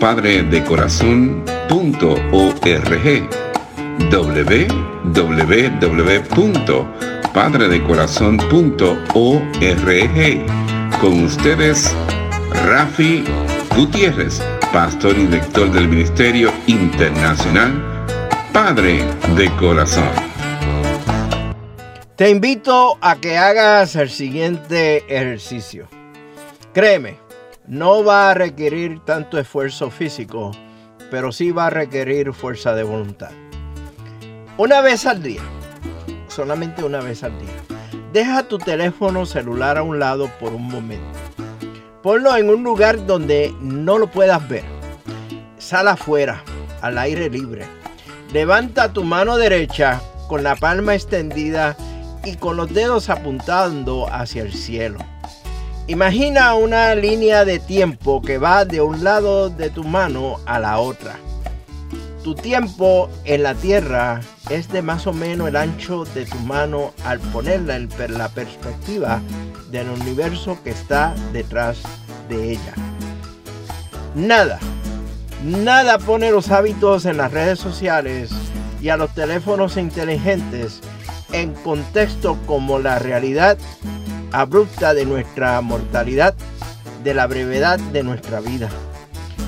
www.padredecorazon.org www.padredecorazon.org Con ustedes, Rafi Gutiérrez, pastor y director del Ministerio Internacional Padre de Corazón. Te invito a que hagas el siguiente ejercicio. Créeme, no va a requerir tanto esfuerzo físico, pero sí va a requerir fuerza de voluntad. Una vez al día, solamente una vez al día, deja tu teléfono celular a un lado por un momento. Ponlo en un lugar donde no lo puedas ver. Sal afuera, al aire libre. Levanta tu mano derecha con la palma extendida y con los dedos apuntando hacia el cielo. Imagina una línea de tiempo que va de un lado de tu mano a la otra. Tu tiempo en la tierra es de más o menos el ancho de tu mano al ponerla en la perspectiva del universo que está detrás de ella. Nada, nada pone los hábitos en las redes sociales y a los teléfonos inteligentes en contexto como la realidad abrupta de nuestra mortalidad, de la brevedad de nuestra vida.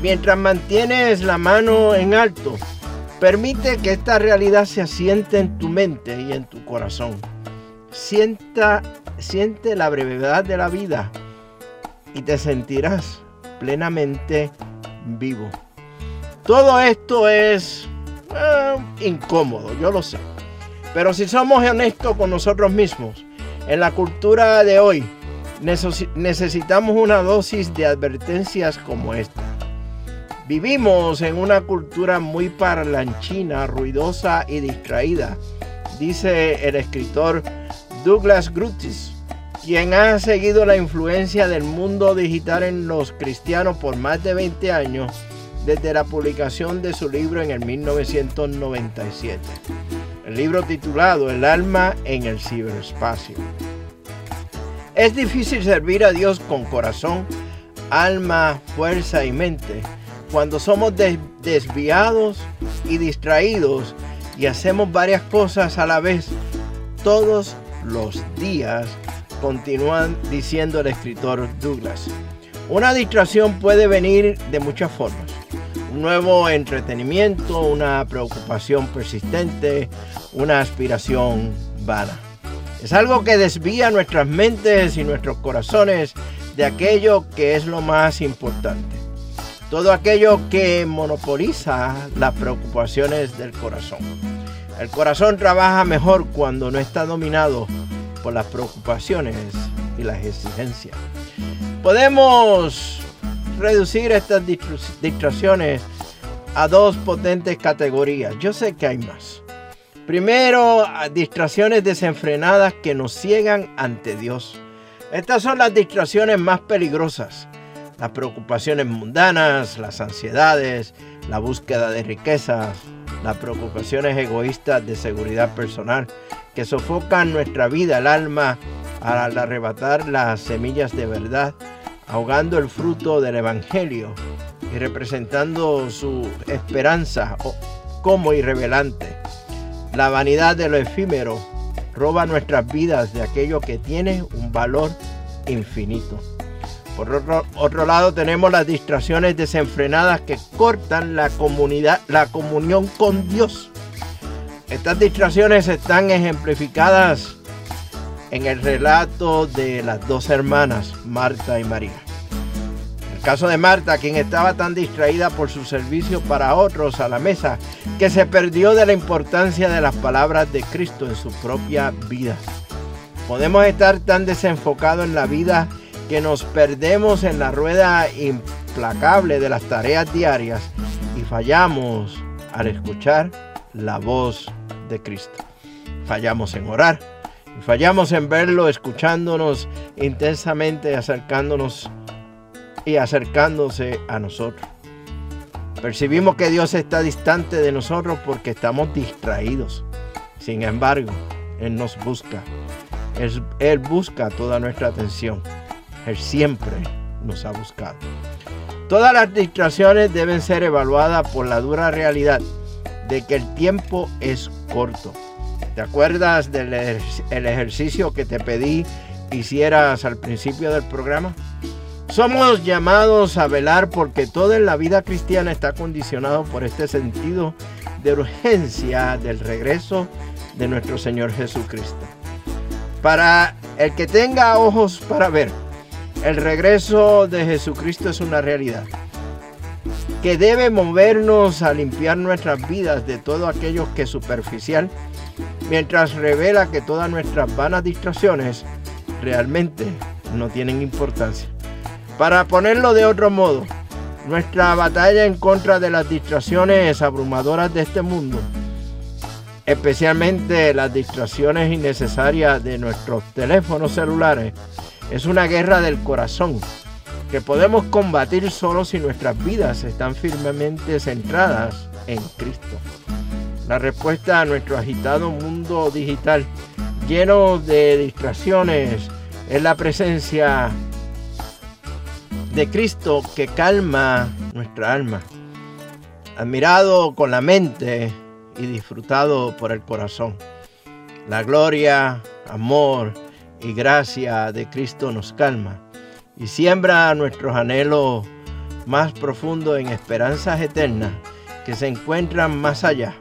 Mientras mantienes la mano en alto, permite que esta realidad se asiente en tu mente y en tu corazón. Sienta, siente la brevedad de la vida y te sentirás plenamente vivo. Todo esto es eh, incómodo, yo lo sé. Pero si somos honestos con nosotros mismos, en la cultura de hoy necesitamos una dosis de advertencias como esta. Vivimos en una cultura muy parlanchina, ruidosa y distraída, dice el escritor Douglas Grutis, quien ha seguido la influencia del mundo digital en los cristianos por más de 20 años desde la publicación de su libro en el 1997 el libro titulado El alma en el ciberespacio. Es difícil servir a Dios con corazón, alma, fuerza y mente cuando somos desviados y distraídos y hacemos varias cosas a la vez todos los días, continúan diciendo el escritor Douglas. Una distracción puede venir de muchas formas. Un nuevo entretenimiento, una preocupación persistente, una aspiración vana. Es algo que desvía nuestras mentes y nuestros corazones de aquello que es lo más importante. Todo aquello que monopoliza las preocupaciones del corazón. El corazón trabaja mejor cuando no está dominado por las preocupaciones y las exigencias. Podemos reducir estas distracciones a dos potentes categorías. Yo sé que hay más. Primero, distracciones desenfrenadas que nos ciegan ante Dios. Estas son las distracciones más peligrosas. Las preocupaciones mundanas, las ansiedades, la búsqueda de riquezas, las preocupaciones egoístas de seguridad personal que sofocan nuestra vida, el alma, al arrebatar las semillas de verdad, ahogando el fruto del Evangelio y representando su esperanza como irrevelante. La vanidad de lo efímero roba nuestras vidas de aquello que tiene un valor infinito. Por otro, otro, lado tenemos las distracciones desenfrenadas que cortan la, comunidad, la comunión con Dios. Estas distracciones están ejemplificadas en el relato de las dos hermanas, Marta y María. El caso de Marta, quien estaba tan distraída por su servicio para otros a la mesa, que se perdió de la importancia de las palabras de Cristo en su propia vida. Podemos estar tan desenfocados en la vida que nos perdemos en la rueda implacable de las tareas diarias y fallamos al escuchar la voz de Cristo. Fallamos en orar, fallamos en verlo, escuchándonos intensamente, acercándonos y acercándose a nosotros. Percibimos que Dios está distante de nosotros porque estamos distraídos. Sin embargo, Él nos busca. Él, busca toda nuestra atención. Él siempre nos ha buscado. Todas las distracciones deben ser evaluadas por la dura realidad de que el tiempo es corto. ¿Te acuerdas del el ejercicio que te pedí hicieras al principio del programa? Somos llamados a velar porque todo en la vida cristiana está condicionado por este sentido de urgencia del regreso de nuestro Señor Jesucristo. Para el que tenga ojos para ver, el regreso de Jesucristo es una realidad que debe movernos a limpiar nuestras vidas de todo aquello que superficial, mientras revela que todas nuestras vanas distracciones realmente no tienen importancia. Para ponerlo de otro modo, nuestra batalla en contra de las distracciones abrumadoras de este mundo, especialmente las distracciones innecesarias de nuestros teléfonos celulares, es una guerra del corazón que podemos combatir solo si nuestras vidas están firmemente centradas en Cristo. La respuesta a nuestro agitado mundo digital lleno de distracciones es la presencia de Cristo que calma nuestra alma, admirado con la mente y disfrutado por el corazón. La gloria, amor, y gracia de Cristo nos calma y siembra nuestros anhelos más profundos en esperanzas eternas que se encuentran más allá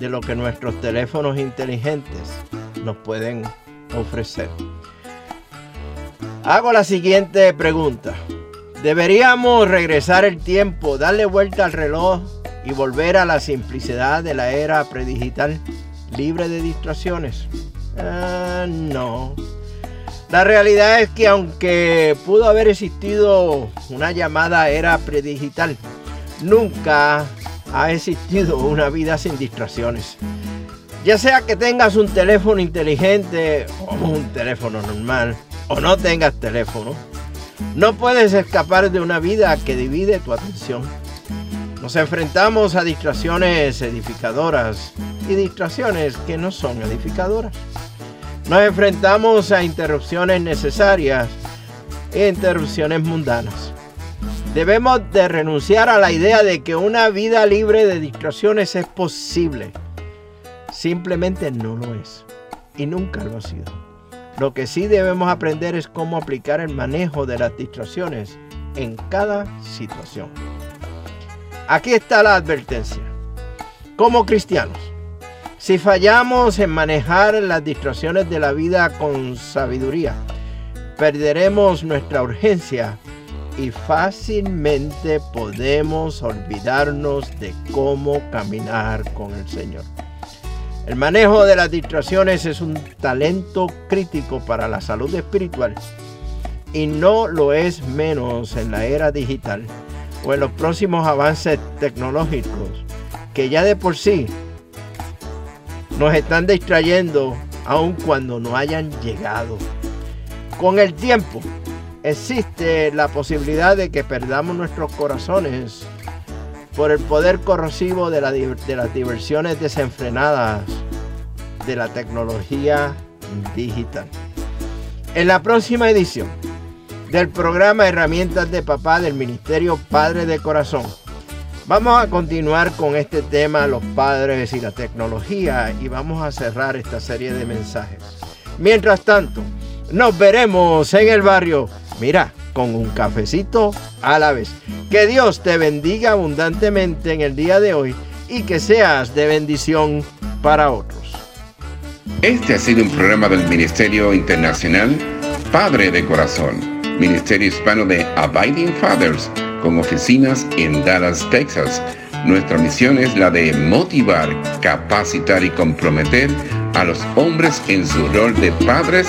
de lo que nuestros teléfonos inteligentes nos pueden ofrecer. Hago la siguiente pregunta. ¿Deberíamos regresar el tiempo, darle vuelta al reloj y volver a la simplicidad de la era predigital libre de distracciones? Ah, no. La realidad es que aunque pudo haber existido una llamada era predigital, nunca ha existido una vida sin distracciones. Ya sea que tengas un teléfono inteligente o un teléfono normal, o no tengas teléfono, no puedes escapar de una vida que divide tu atención. Nos enfrentamos a distracciones edificadoras y distracciones que no son edificadoras. Nos enfrentamos a interrupciones necesarias e interrupciones mundanas. Debemos de renunciar a la idea de que una vida libre de distracciones es posible. Simplemente no lo es. Y nunca lo ha sido. Lo que sí debemos aprender es cómo aplicar el manejo de las distracciones en cada situación. Aquí está la advertencia. Como cristianos, si fallamos en manejar las distracciones de la vida con sabiduría, perderemos nuestra urgencia y fácilmente podemos olvidarnos de cómo caminar con el Señor. El manejo de las distracciones es un talento crítico para la salud espiritual y no lo es menos en la era digital o en los próximos avances tecnológicos que ya de por sí nos están distrayendo aun cuando no hayan llegado. Con el tiempo existe la posibilidad de que perdamos nuestros corazones por el poder corrosivo de, las diversiones desenfrenadas de la tecnología digital. En la próxima edición del programa Herramientas de Papá del Ministerio Padre de Corazón, Vamos a continuar con este tema, los padres y la tecnología, y vamos a cerrar esta serie de mensajes. Mientras tanto, nos veremos en el barrio. Mira, con un cafecito a la vez. Que Dios te bendiga abundantemente en el día de hoy y que seas de bendición para otros. Este ha sido un programa del Ministerio Internacional Padre de Corazón, Ministerio Hispano de Abiding Fathers, con oficinas en Dallas, Texas. Nuestra misión es la de motivar, capacitar y comprometer a los hombres en su rol de padres